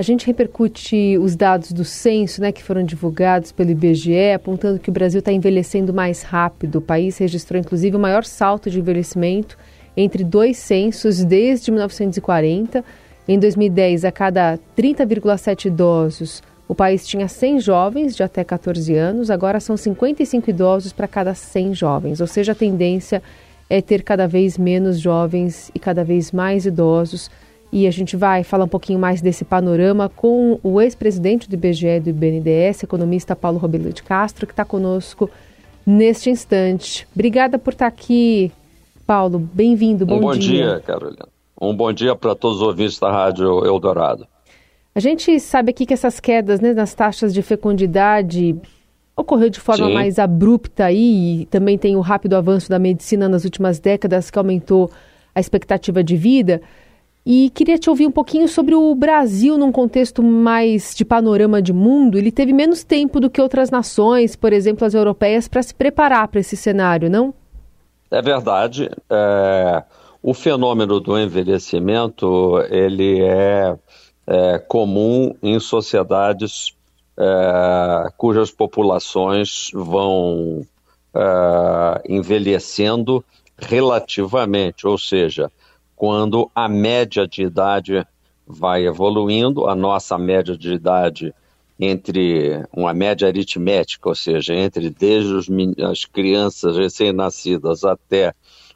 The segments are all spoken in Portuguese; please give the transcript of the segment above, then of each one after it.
A gente repercute os dados do censo, né, que foram divulgados pelo IBGE, apontando que o Brasil está envelhecendo mais rápido. O país registrou, inclusive, o maior salto de envelhecimento entre dois censos desde 1940. Em 2010, a cada 30,7 idosos, o país tinha 100 jovens de até 14 anos, agora são 55 idosos para cada 100 jovens, ou seja, a tendência é ter cada vez menos jovens e cada vez mais idosos e a gente vai falar um pouquinho mais desse panorama com o ex-presidente do IBGE e do IBNDES, economista Paulo Robelo de Castro, que está conosco neste instante. Obrigada por estar aqui, Paulo. Bem-vindo. Bom, um bom dia. dia, Carolina. Um bom dia para todos os ouvintes da Rádio Eldorado. A gente sabe aqui que essas quedas né, nas taxas de fecundidade ocorreu de forma Sim. mais abrupta aí, e também tem o rápido avanço da medicina nas últimas décadas que aumentou a expectativa de vida. E queria te ouvir um pouquinho sobre o Brasil num contexto mais de panorama de mundo. Ele teve menos tempo do que outras nações, por exemplo, as europeias, para se preparar para esse cenário, não? É verdade. É... O fenômeno do envelhecimento ele é, é comum em sociedades é, cujas populações vão é, envelhecendo relativamente, ou seja, quando a média de idade vai evoluindo, a nossa média de idade entre uma média aritmética, ou seja, entre desde os, as crianças recém-nascidas até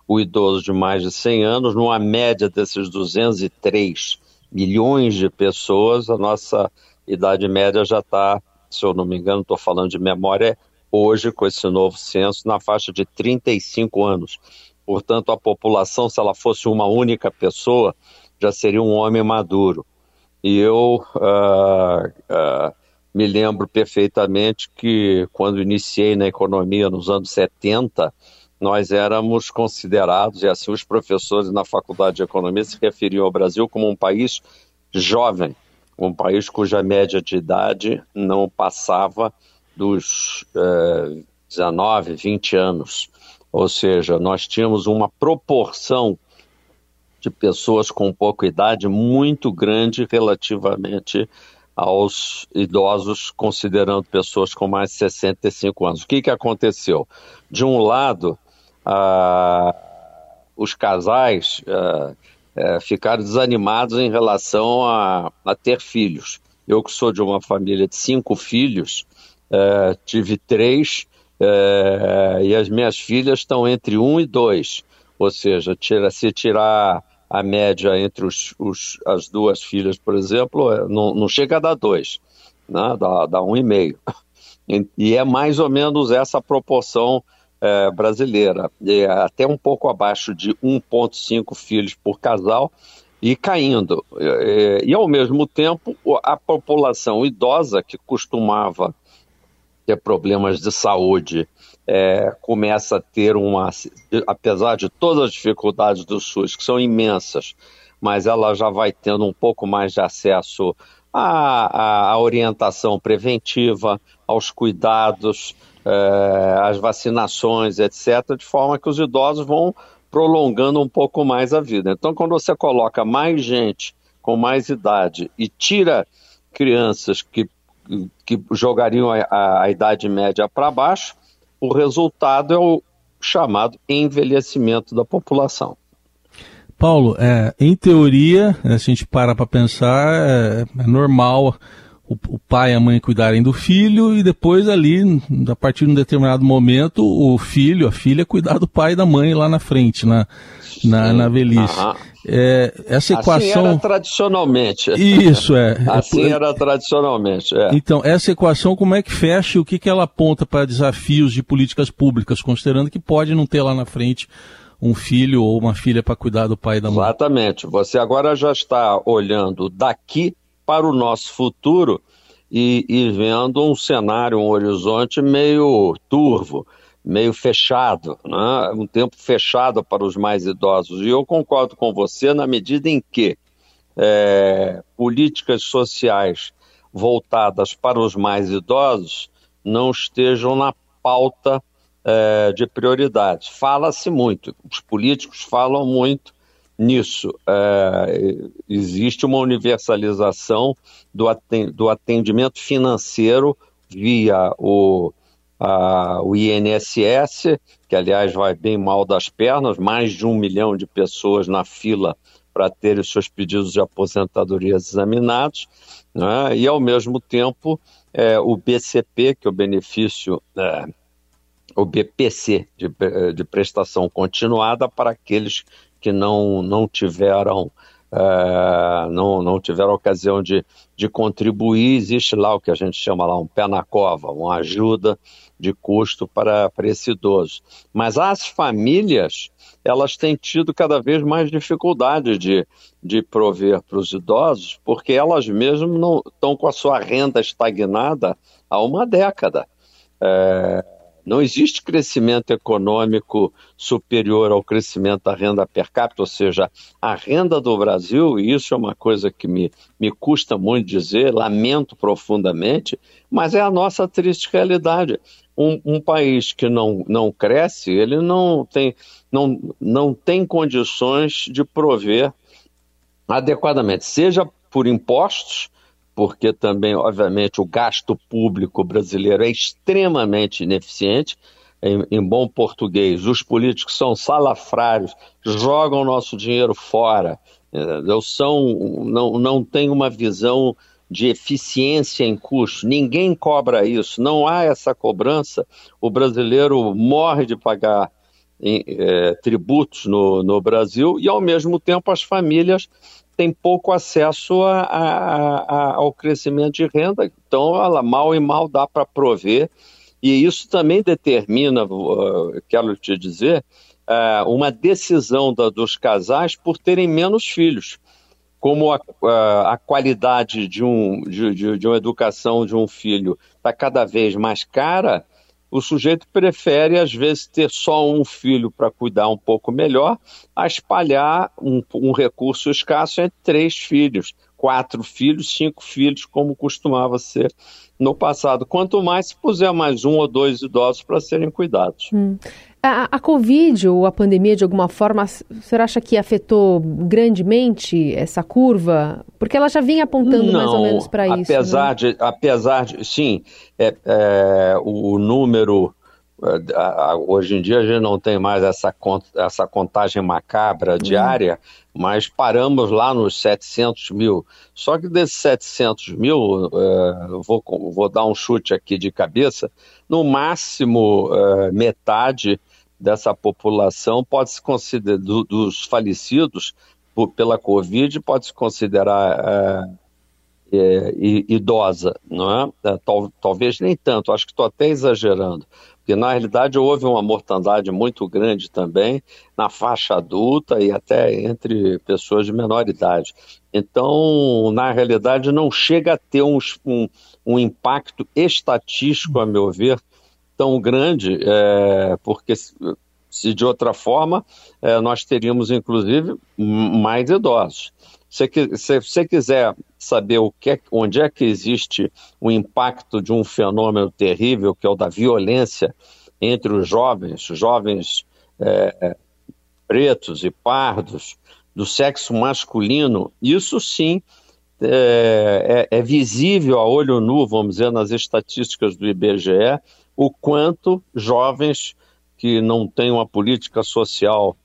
o idoso de mais de 100 anos, numa média desses 203 milhões de pessoas, a nossa idade média já está, se eu não me engano, estou falando de memória, hoje, com esse novo censo, na faixa de 35 anos. Portanto, a população, se ela fosse uma única pessoa, já seria um homem maduro. E eu uh, uh, me lembro perfeitamente que, quando iniciei na economia nos anos 70, nós éramos considerados, e assim os professores na Faculdade de Economia se referiam ao Brasil como um país jovem, um país cuja média de idade não passava dos uh, 19, 20 anos. Ou seja, nós tínhamos uma proporção de pessoas com pouca idade muito grande relativamente aos idosos, considerando pessoas com mais de 65 anos. O que, que aconteceu? De um lado, ah, os casais ah, ah, ficaram desanimados em relação a, a, ter filhos. Eu que sou de uma família de cinco filhos, eh, tive três é, e as minhas filhas estão entre um e dois, ou seja, tira, se tirar a média entre os, os, as duas filhas, por exemplo, é, não, não chega a dar dois, né? dá, dá um e meio. E é mais ou menos essa proporção é, brasileira, é até um pouco abaixo de 1,5 filhos por casal e caindo. E, ao mesmo tempo, a população idosa, que costumava ter problemas de saúde, é, começa a ter uma, apesar de todas as dificuldades do SUS, que são imensas, mas ela já vai tendo um pouco mais de acesso à, à orientação preventiva, aos cuidados, é, às vacinações, etc., de forma que os idosos vão prolongando um pouco mais a vida. Então, quando você coloca mais gente com mais idade e tira crianças que que jogariam a, a, idade média para baixo, o resultado é o chamado envelhecimento da população. Paulo, é, em teoria, se a gente para para pensar, é, é normal o, o, pai e a mãe cuidarem do filho e depois ali, a partir de um determinado momento, o filho, a filha, cuidar do pai e da mãe lá na frente, na, na, na velhice. É, essa equação. Assim era tradicionalmente. Isso, é. assim era tradicionalmente. É. Então, essa equação, como é que fecha e o que, que ela aponta para desafios de políticas públicas, considerando que pode não ter lá na frente um filho ou uma filha para cuidar do pai e da mãe? Exatamente. Você agora já está olhando daqui para o nosso futuro e, e vendo um cenário, um horizonte meio turvo meio fechado, né? um tempo fechado para os mais idosos. E eu concordo com você na medida em que é, políticas sociais voltadas para os mais idosos não estejam na pauta é, de prioridades. Fala-se muito, os políticos falam muito nisso. É, existe uma universalização do atendimento financeiro via o, a, o INSS, que aliás vai bem mal das pernas, mais de um milhão de pessoas na fila para ter os seus pedidos de aposentadoria examinados, né? e ao mesmo tempo é, o BCP, que é o benefício, é, o BPC, de, de prestação continuada para aqueles que não, não tiveram é, não, não tiveram ocasião de, de contribuir, existe lá o que a gente chama lá um pé na cova, uma ajuda de custo para, para esse idoso. Mas as famílias, elas têm tido cada vez mais dificuldade de, de prover para os idosos, porque elas mesmas não estão com a sua renda estagnada há uma década. É, não existe crescimento econômico superior ao crescimento da renda per capita, ou seja, a renda do Brasil, e isso é uma coisa que me, me custa muito dizer, lamento profundamente, mas é a nossa triste realidade. Um, um, país que não, não cresce, ele não tem, não, não tem condições de prover adequadamente, seja por impostos, porque também, obviamente, o gasto público brasileiro é extremamente ineficiente. Em, em, bom português, os políticos são salafrários, jogam nosso dinheiro fora, entendeu? são, não, não têm uma visão de eficiência em custo, ninguém cobra isso, não há essa cobrança, o brasileiro morre de pagar em, é, tributos no, no Brasil e, ao mesmo tempo, as famílias tem pouco acesso a, a, a, ao crescimento de renda, então ela mal e mal dá para prover, e isso também determina, uh, quero te dizer, uh, uma decisão da, dos casais por terem menos filhos. Como a, uh, a qualidade de, um, de, de, de uma educação de um filho está cada vez mais cara, o sujeito prefere, às vezes, ter só um filho para cuidar um pouco melhor, a espalhar um, um recurso escasso entre três filhos, quatro filhos, cinco filhos, como costumava ser no passado. Quanto mais se puser mais um ou dois idosos para serem cuidados. Hum. A, a Covid ou a pandemia, de alguma forma, você acha que afetou grandemente essa curva? Porque ela já vinha apontando Não, mais ou menos para isso. Apesar né? de, apesar de, sim, é, é, o número hoje em dia a gente não tem mais essa, essa contagem macabra uhum. diária, uhum. mas paramos lá nos 700 mil. Só que desses 700 mil, é, vou, vou dar um chute aqui de cabeça, no máximo é, metade dessa população pode se considerar, do, dos falecidos por, pela Covid, pode se considerar é, é, idosa, não é? é? Tal, talvez nem tanto, acho que estou até exagerando, porque na realidade houve uma mortandade muito grande também na faixa adulta e até entre pessoas de menor idade. Então, na realidade, não chega a ter um, um, um impacto estatístico, a meu ver, tão grande, é, porque se de outra forma é, nós teríamos inclusive mais idosos. Se, você quiser saber o que é, onde é que existe o impacto de um fenômeno terrível, que é o da violência entre os jovens, jovens é, é pretos e pardos, do sexo masculino, isso sim é, é, é, visível a olho nu, vamos dizer, nas estatísticas do IBGE, o quanto jovens que não têm uma política social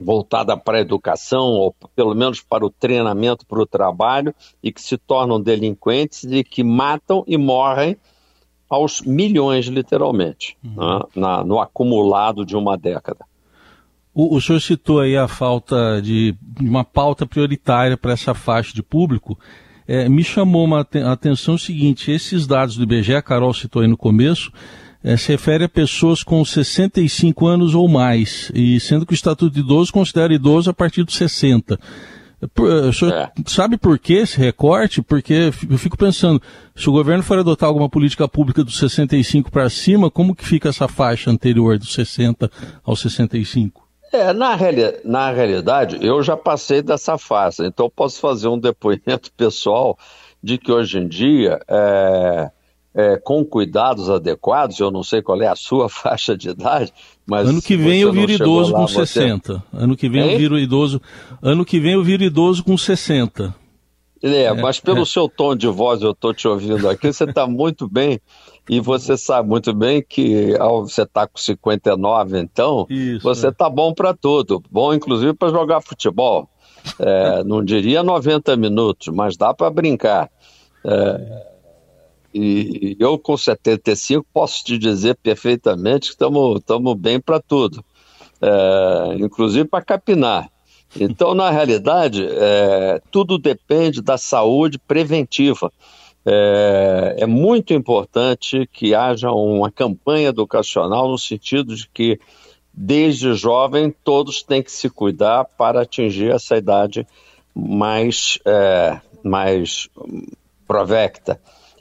voltada para a educação, ou pelo menos para o treinamento, para o trabalho, e que se tornam delinquentes e que matam e morrem aos milhões, literalmente, uhum. né, na, no acumulado de uma década. O, o senhor citou aí a falta de uma pauta prioritária para essa faixa de público é, me chamou uma a atenção o seguinte: esses dados do IBGE, a Carol citou aí no começo, é, se refere a pessoas com 65 anos ou mais, e sendo que o Estatuto de Idoso considera idoso a partir dos 60. O senhor é. sabe por que esse recorte? Porque eu fico pensando, se o governo for adotar alguma política pública dos 65 para cima, como que fica essa faixa anterior dos 60 aos 65? É, na, reali na realidade, eu já passei dessa fase, então posso fazer um depoimento pessoal de que hoje em dia é, é, com cuidados adequados, eu não sei qual é a sua faixa de idade, mas ano que vem eu viro idoso lá, com você... 60. Ano que vem hein? eu viro idoso. Ano que vem eu viro idoso com 60. É, é mas pelo é. seu tom de voz eu estou te ouvindo aqui, você está muito bem e você sabe muito bem que ao você está com 59, então Isso, você está é. bom para tudo, bom inclusive para jogar futebol. É, não diria 90 minutos, mas dá para brincar. É, e eu com 75 posso te dizer perfeitamente que estamos bem para tudo, é, inclusive para capinar. Então, na realidade, é, tudo depende da saúde preventiva. É, é, muito importante que haja uma campanha educacional no sentido de que, desde jovem, todos têm que se cuidar para atingir essa idade mais, é, mais provecta.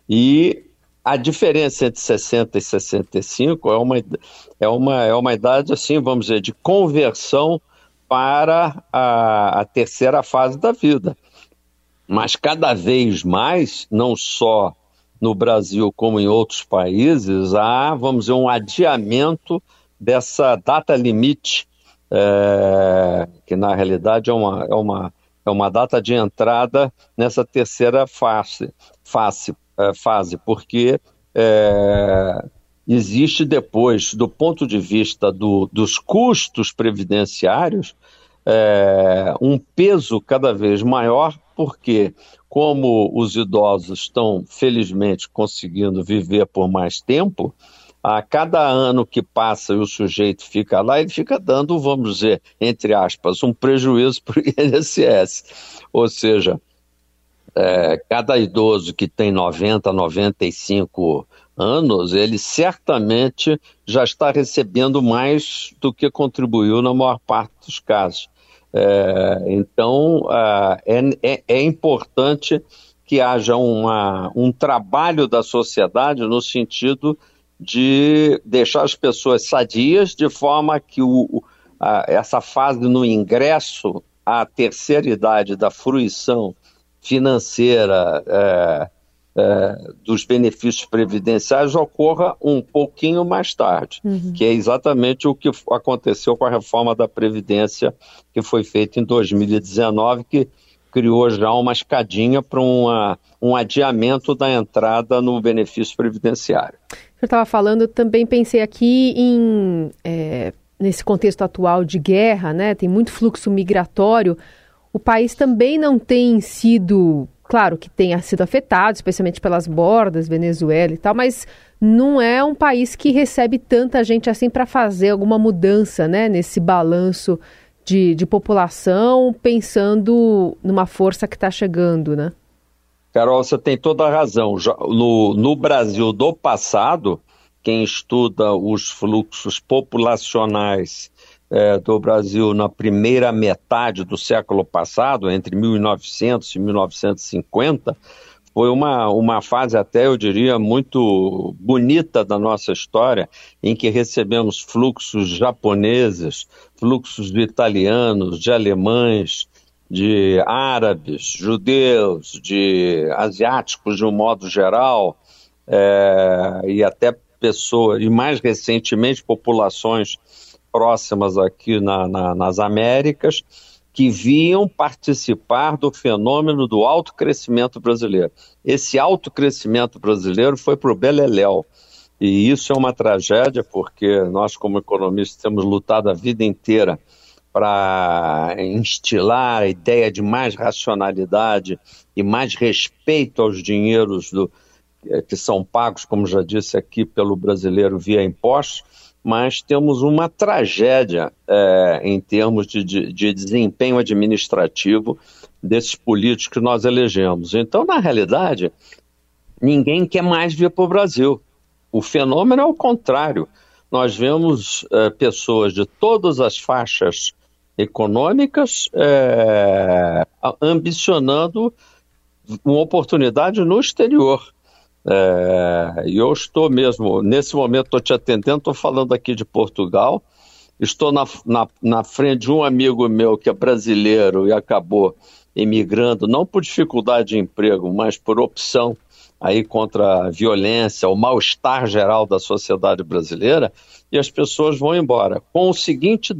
E a diferença entre 60 e 65 é uma, é uma, é uma idade, assim, vamos dizer, de conversão para a, a terceira fase da vida. Mas cada vez mais, não só no Brasil como em outros países, há, vamos dizer, um adiamento dessa data limite, é, que na realidade é uma, é, uma, é uma data de entrada nessa terceira fase, fase, é, fase porque é, existe depois, do ponto de vista do, dos custos previdenciários, é, um peso cada vez maior, porque, como os idosos estão felizmente conseguindo viver por mais tempo, a cada ano que passa e o sujeito fica lá, ele fica dando, vamos dizer, entre aspas, um prejuízo para o INSS. Ou seja, é, cada idoso que tem 90, 95 anos, ele certamente já está recebendo mais do que contribuiu na maior parte dos casos. É, então, é, é, é, importante que haja uma, um trabalho da sociedade no sentido de deixar as pessoas sadias, de forma que o, a, essa fase no ingresso à terceira idade da fruição financeira é, é, dos benefícios previdenciais ocorra um pouquinho mais tarde, uhum. que é exatamente o que aconteceu com a reforma da Previdência que foi feita em 2019, que criou já uma escadinha para um adiamento da entrada no benefício previdenciário. Eu estava falando, também pensei aqui em, é, nesse contexto atual de guerra, né? Tem muito fluxo migratório. O país também não tem sido Claro que tenha sido afetado, especialmente pelas bordas, Venezuela e tal, mas não é um país que recebe tanta gente assim para fazer alguma mudança né, nesse balanço de, de população, pensando numa força que está chegando, né? Carol, você tem toda a razão. No, no Brasil do passado, quem estuda os fluxos populacionais é, do Brasil na primeira metade do século passado, entre 1900 e 1950, foi uma, uma fase até, eu diria, muito bonita da nossa história, em que recebemos fluxos japoneses, fluxos de italianos, de alemães, de árabes, judeus, de asiáticos de um modo geral, é, e até pessoas, e mais recentemente populações próximas aqui na, na, nas Américas, que viam participar do fenômeno do alto crescimento brasileiro. Esse alto crescimento brasileiro foi para o Beleléu. E isso é uma tragédia, porque nós, como economistas, temos lutado a vida inteira para instilar a ideia de mais racionalidade e mais respeito aos dinheiros do, que são pagos, como já disse aqui, pelo brasileiro via impostos mas temos uma tragédia é, em termos de, de, de, desempenho administrativo desses políticos que nós elegemos. Então, na realidade, ninguém quer mais vir para o Brasil. O fenômeno é o contrário. Nós vemos é, pessoas de todas as faixas econômicas é, ambicionando uma oportunidade no exterior. É, eu estou mesmo, nesse momento estou te atendendo, estou falando aqui de Portugal, estou na, na, na frente de um amigo meu que é brasileiro e acabou emigrando, não por dificuldade de emprego, mas por opção aí contra a violência, o mal-estar geral da sociedade brasileira, e as pessoas vão embora. Com o seguinte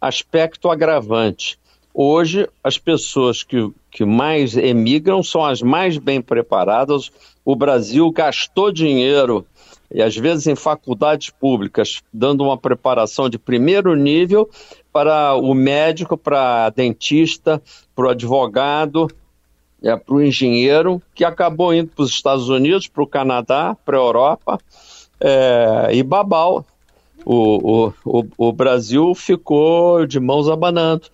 aspecto agravante: hoje, as pessoas que, que mais emigram são as mais bem preparadas. O Brasil gastou dinheiro, e às vezes em faculdades públicas, dando uma preparação de primeiro nível para o médico, para dentista, para o advogado, é, para o engenheiro, que acabou indo para os Estados Unidos, para o Canadá, para a Europa é, e babau. O, o, o, Brasil ficou de mãos abanando,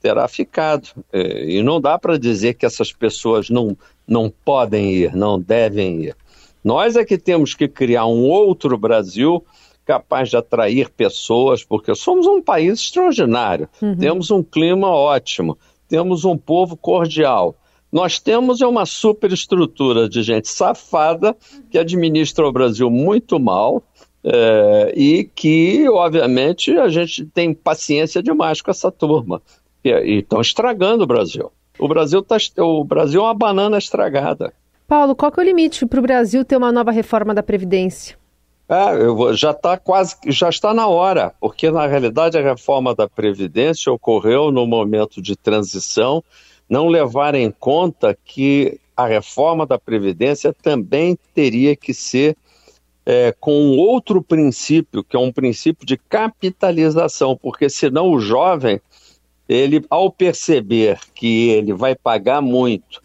terá ficado. É, e não dá para dizer que essas pessoas não, não podem ir, não devem ir. Nós é que temos que criar um outro Brasil capaz de atrair pessoas, porque somos um país extraordinário, uhum. temos um clima ótimo, temos um povo cordial. Nós temos é uma superestrutura de gente safada que administra o Brasil muito mal é, e que, obviamente, a gente tem paciência demais com essa turma. E estão estragando o Brasil. O Brasil, tá, o Brasil é uma banana estragada. Paulo, qual que é o limite para o Brasil ter uma nova reforma da Previdência? É, vou, já está quase, já está na hora, porque na realidade a reforma da Previdência ocorreu no momento de transição, não levar em conta que a reforma da Previdência também teria que ser é, com outro princípio, que é um princípio de capitalização, porque senão o jovem, ele, ao perceber que ele vai pagar muito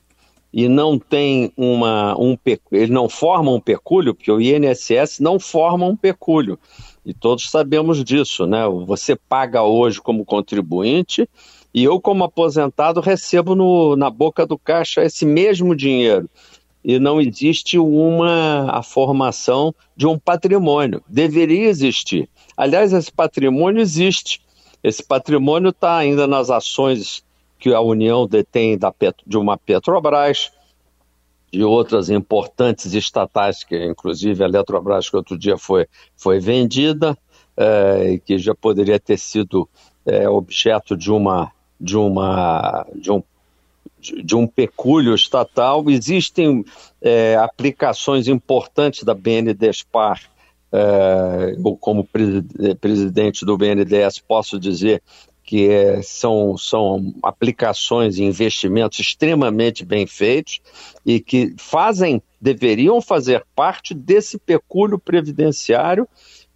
e não tem uma um ele não forma um pecúlio, porque o INSS não forma um pecúlio. E todos sabemos disso, né? Você paga hoje como contribuinte e eu como aposentado recebo no, na boca do caixa esse mesmo dinheiro. E não existe uma a formação de um patrimônio. Deveria existir. Aliás, esse patrimônio existe. Esse patrimônio está ainda nas ações que a União detém da, de uma Petrobras, de outras importantes estatais, que inclusive a Eletrobras, que outro dia foi, foi vendida, é, que já poderia ter sido é, objeto de uma de uma de um de um pecúlio estatal, existem é, aplicações importantes da BNDESPAR, é, eu como presidente do BNDES posso dizer que é, são, são aplicações e investimentos extremamente bem feitos e que fazem, deveriam fazer parte desse pecúlio previdenciário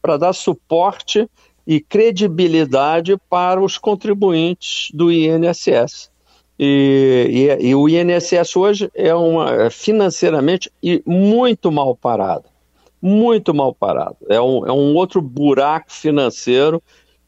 para dar suporte e credibilidade para os contribuintes do INSS. E, e, e o INSS hoje é uma, é financeiramente muito mal parado. Muito mal parado. É um, é um outro buraco financeiro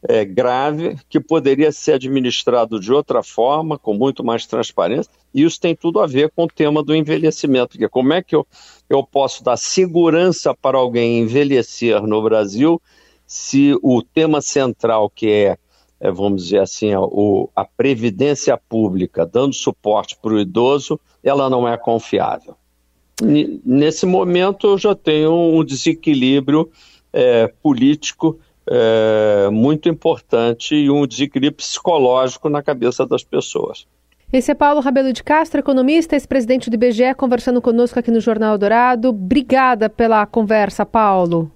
é, grave que poderia ser administrado de outra forma, com muito mais transparência, e isso tem tudo a ver com o tema do envelhecimento, porque como é que eu, eu posso dar segurança para alguém envelhecer no Brasil se o tema central, que é, é vamos dizer assim, o, a previdência pública dando suporte para o idoso, ela não é confiável. Nesse momento eu já tenho um desequilíbrio é, político é, muito importante e um desequilíbrio psicológico na cabeça das pessoas. Esse é Paulo Rabelo de Castro, economista, ex-presidente do IBGE, conversando conosco aqui no Jornal Dourado. Obrigada pela conversa, Paulo.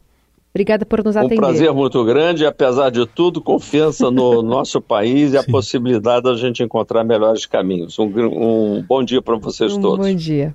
Obrigada por nos atender. Um prazer muito grande, apesar de tudo, confiança no nosso país e a possibilidade da gente encontrar melhores caminhos. Um, um bom dia para vocês um todos. Bom dia.